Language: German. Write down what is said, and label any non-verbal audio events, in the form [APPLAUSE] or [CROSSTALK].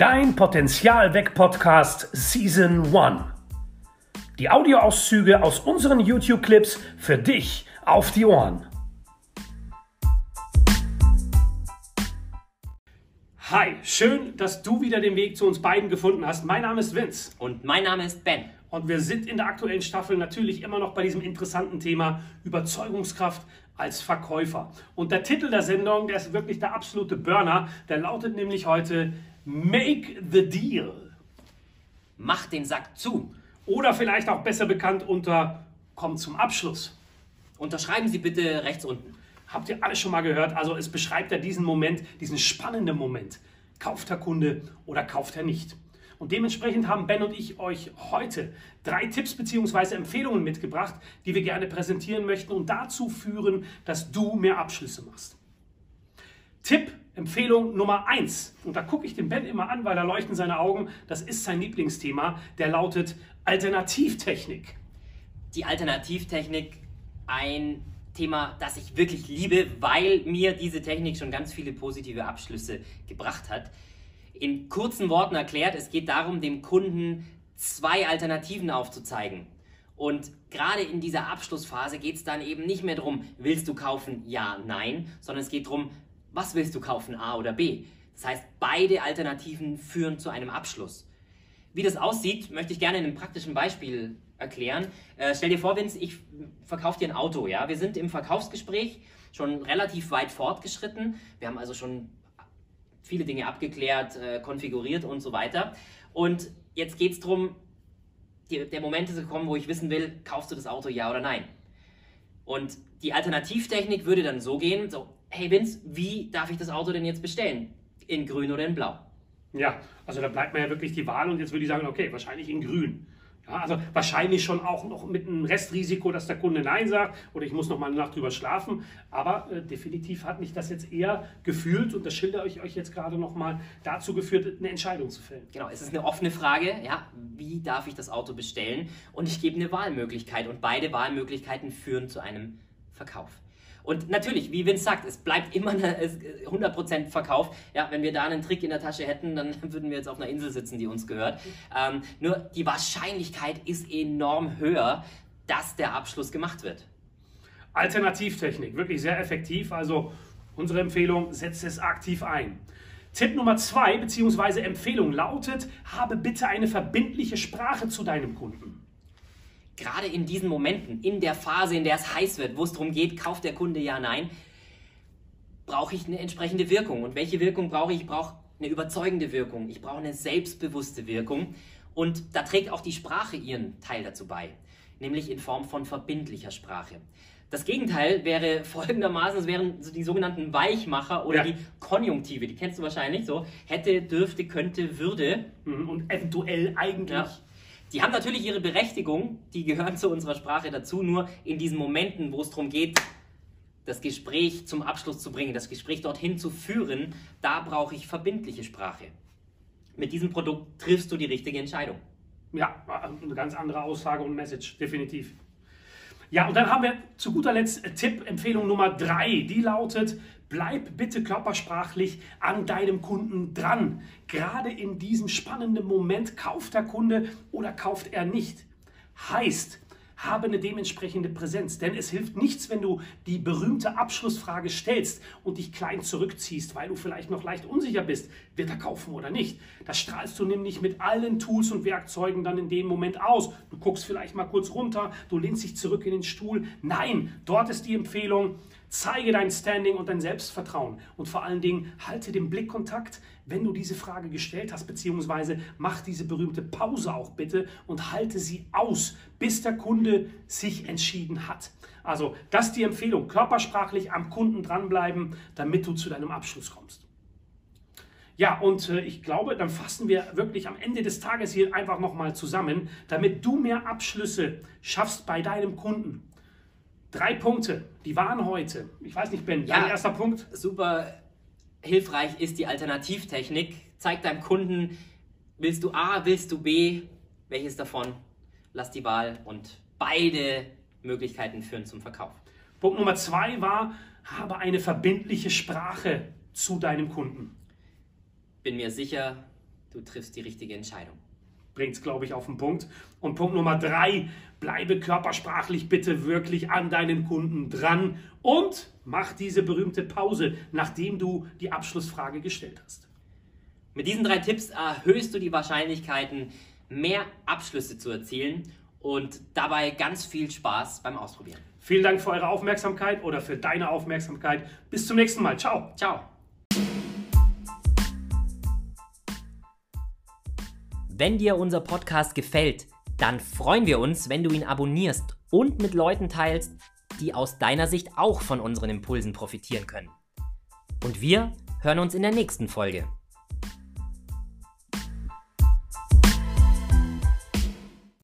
Dein Potenzial weg Podcast Season 1. Die Audioauszüge aus unseren YouTube-Clips für dich auf die Ohren. Hi, schön, dass du wieder den Weg zu uns beiden gefunden hast. Mein Name ist Vince. Und mein Name ist Ben. Und wir sind in der aktuellen Staffel natürlich immer noch bei diesem interessanten Thema Überzeugungskraft als Verkäufer. Und der Titel der Sendung, der ist wirklich der absolute Burner. Der lautet nämlich heute Make the Deal. Mach den Sack zu. Oder vielleicht auch besser bekannt unter Komm zum Abschluss. Unterschreiben Sie bitte rechts unten. Habt ihr alle schon mal gehört? Also es beschreibt ja diesen Moment, diesen spannenden Moment. Kauft der Kunde oder kauft er nicht? Und dementsprechend haben Ben und ich euch heute drei Tipps bzw. Empfehlungen mitgebracht, die wir gerne präsentieren möchten und dazu führen, dass du mehr Abschlüsse machst. Tipp Empfehlung Nummer 1, und da gucke ich den Ben immer an, weil da leuchten seine Augen, das ist sein Lieblingsthema, der lautet Alternativtechnik. Die Alternativtechnik, ein Thema, das ich wirklich liebe, weil mir diese Technik schon ganz viele positive Abschlüsse gebracht hat. In kurzen Worten erklärt, es geht darum, dem Kunden zwei Alternativen aufzuzeigen. Und gerade in dieser Abschlussphase geht es dann eben nicht mehr darum, willst du kaufen, ja, nein, sondern es geht darum, was willst du kaufen, A oder B? Das heißt, beide Alternativen führen zu einem Abschluss. Wie das aussieht, möchte ich gerne in einem praktischen Beispiel erklären. Äh, stell dir vor, Vince, ich verkaufe dir ein Auto. Ja? Wir sind im Verkaufsgespräch schon relativ weit fortgeschritten. Wir haben also schon viele Dinge abgeklärt, äh, konfiguriert und so weiter. Und jetzt geht es darum, der Moment ist gekommen, wo ich wissen will, kaufst du das Auto, ja oder nein? Und die Alternativtechnik würde dann so gehen, so, hey Vince, wie darf ich das Auto denn jetzt bestellen? In grün oder in blau? Ja, also da bleibt mir ja wirklich die Wahl und jetzt würde ich sagen, okay, wahrscheinlich in grün. Ja, also wahrscheinlich schon auch noch mit einem Restrisiko, dass der Kunde Nein sagt oder ich muss noch mal eine Nacht drüber schlafen. Aber äh, definitiv hat mich das jetzt eher gefühlt und das schildere ich euch jetzt gerade noch mal dazu geführt, eine Entscheidung zu fällen. Genau, es ist eine offene Frage, ja, wie darf ich das Auto bestellen? Und ich gebe eine Wahlmöglichkeit und beide Wahlmöglichkeiten führen zu einem Verkauf. Und natürlich, wie Vince sagt, es bleibt immer eine 100% Verkauf. Ja, wenn wir da einen Trick in der Tasche hätten, dann [LAUGHS] würden wir jetzt auf einer Insel sitzen, die uns gehört. Ähm, nur die Wahrscheinlichkeit ist enorm höher, dass der Abschluss gemacht wird. Alternativtechnik, wirklich sehr effektiv. Also unsere Empfehlung, setze es aktiv ein. Tipp Nummer zwei beziehungsweise Empfehlung lautet, habe bitte eine verbindliche Sprache zu deinem Kunden gerade in diesen Momenten, in der Phase, in der es heiß wird, wo es darum geht, kauft der Kunde ja, nein, brauche ich eine entsprechende Wirkung. Und welche Wirkung brauche ich? Ich brauche eine überzeugende Wirkung. Ich brauche eine selbstbewusste Wirkung. Und da trägt auch die Sprache ihren Teil dazu bei, nämlich in Form von verbindlicher Sprache. Das Gegenteil wäre folgendermaßen, es wären die sogenannten Weichmacher oder ja. die Konjunktive, die kennst du wahrscheinlich so, hätte, dürfte, könnte, würde. Mhm, und eventuell eigentlich. Ja. Die haben natürlich ihre Berechtigung, die gehören zu unserer Sprache dazu, nur in diesen Momenten, wo es darum geht, das Gespräch zum Abschluss zu bringen, das Gespräch dorthin zu führen, da brauche ich verbindliche Sprache. Mit diesem Produkt triffst du die richtige Entscheidung. Ja, eine ganz andere Aussage und Message, definitiv. Ja, und dann haben wir zu guter Letzt Tipp, Empfehlung Nummer drei. Die lautet, bleib bitte körpersprachlich an deinem Kunden dran. Gerade in diesem spannenden Moment kauft der Kunde oder kauft er nicht. Heißt, habe eine dementsprechende Präsenz. Denn es hilft nichts, wenn du die berühmte Abschlussfrage stellst und dich klein zurückziehst, weil du vielleicht noch leicht unsicher bist, wird er kaufen oder nicht. Das strahlst du nämlich mit allen Tools und Werkzeugen dann in dem Moment aus. Du guckst vielleicht mal kurz runter, du lehnst dich zurück in den Stuhl. Nein, dort ist die Empfehlung, Zeige dein Standing und dein Selbstvertrauen und vor allen Dingen halte den Blickkontakt, wenn du diese Frage gestellt hast, beziehungsweise mach diese berühmte Pause auch bitte und halte sie aus, bis der Kunde sich entschieden hat. Also das ist die Empfehlung, körpersprachlich am Kunden dranbleiben, damit du zu deinem Abschluss kommst. Ja, und äh, ich glaube, dann fassen wir wirklich am Ende des Tages hier einfach nochmal zusammen, damit du mehr Abschlüsse schaffst bei deinem Kunden. Drei Punkte, die waren heute. Ich weiß nicht, Ben, ja, dein erster Punkt? Super hilfreich ist die Alternativtechnik. Zeig deinem Kunden, willst du A, willst du B, welches davon? Lass die Wahl und beide Möglichkeiten führen zum Verkauf. Punkt Nummer zwei war, habe eine verbindliche Sprache zu deinem Kunden. Bin mir sicher, du triffst die richtige Entscheidung. Bringt es, glaube ich, auf den Punkt. Und Punkt Nummer drei, bleibe körpersprachlich bitte wirklich an deinen Kunden dran und mach diese berühmte Pause, nachdem du die Abschlussfrage gestellt hast. Mit diesen drei Tipps erhöhst du die Wahrscheinlichkeiten, mehr Abschlüsse zu erzielen und dabei ganz viel Spaß beim Ausprobieren. Vielen Dank für eure Aufmerksamkeit oder für deine Aufmerksamkeit. Bis zum nächsten Mal. Ciao. Ciao. Wenn dir unser Podcast gefällt, dann freuen wir uns, wenn du ihn abonnierst und mit Leuten teilst, die aus deiner Sicht auch von unseren Impulsen profitieren können. Und wir hören uns in der nächsten Folge.